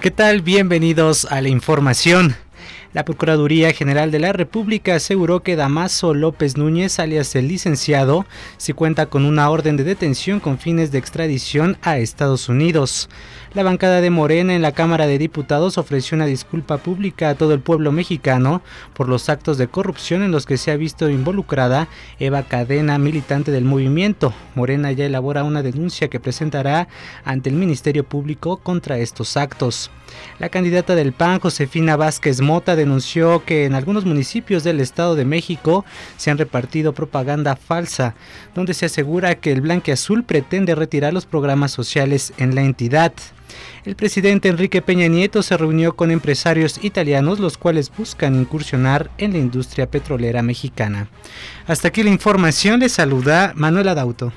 ¿Qué tal? Bienvenidos a la información. La Procuraduría General de la República aseguró que Damaso López Núñez, alias el licenciado, se cuenta con una orden de detención con fines de extradición a Estados Unidos. La bancada de Morena en la Cámara de Diputados ofreció una disculpa pública a todo el pueblo mexicano por los actos de corrupción en los que se ha visto involucrada Eva Cadena, militante del movimiento. Morena ya elabora una denuncia que presentará ante el Ministerio Público contra estos actos. La candidata del PAN, Josefina Vázquez Mota, denunció que en algunos municipios del Estado de México se han repartido propaganda falsa, donde se asegura que el Blanque Azul pretende retirar los programas sociales en la entidad. El presidente Enrique Peña Nieto se reunió con empresarios italianos los cuales buscan incursionar en la industria petrolera mexicana. Hasta aquí la información, les saluda Manuela Dauto.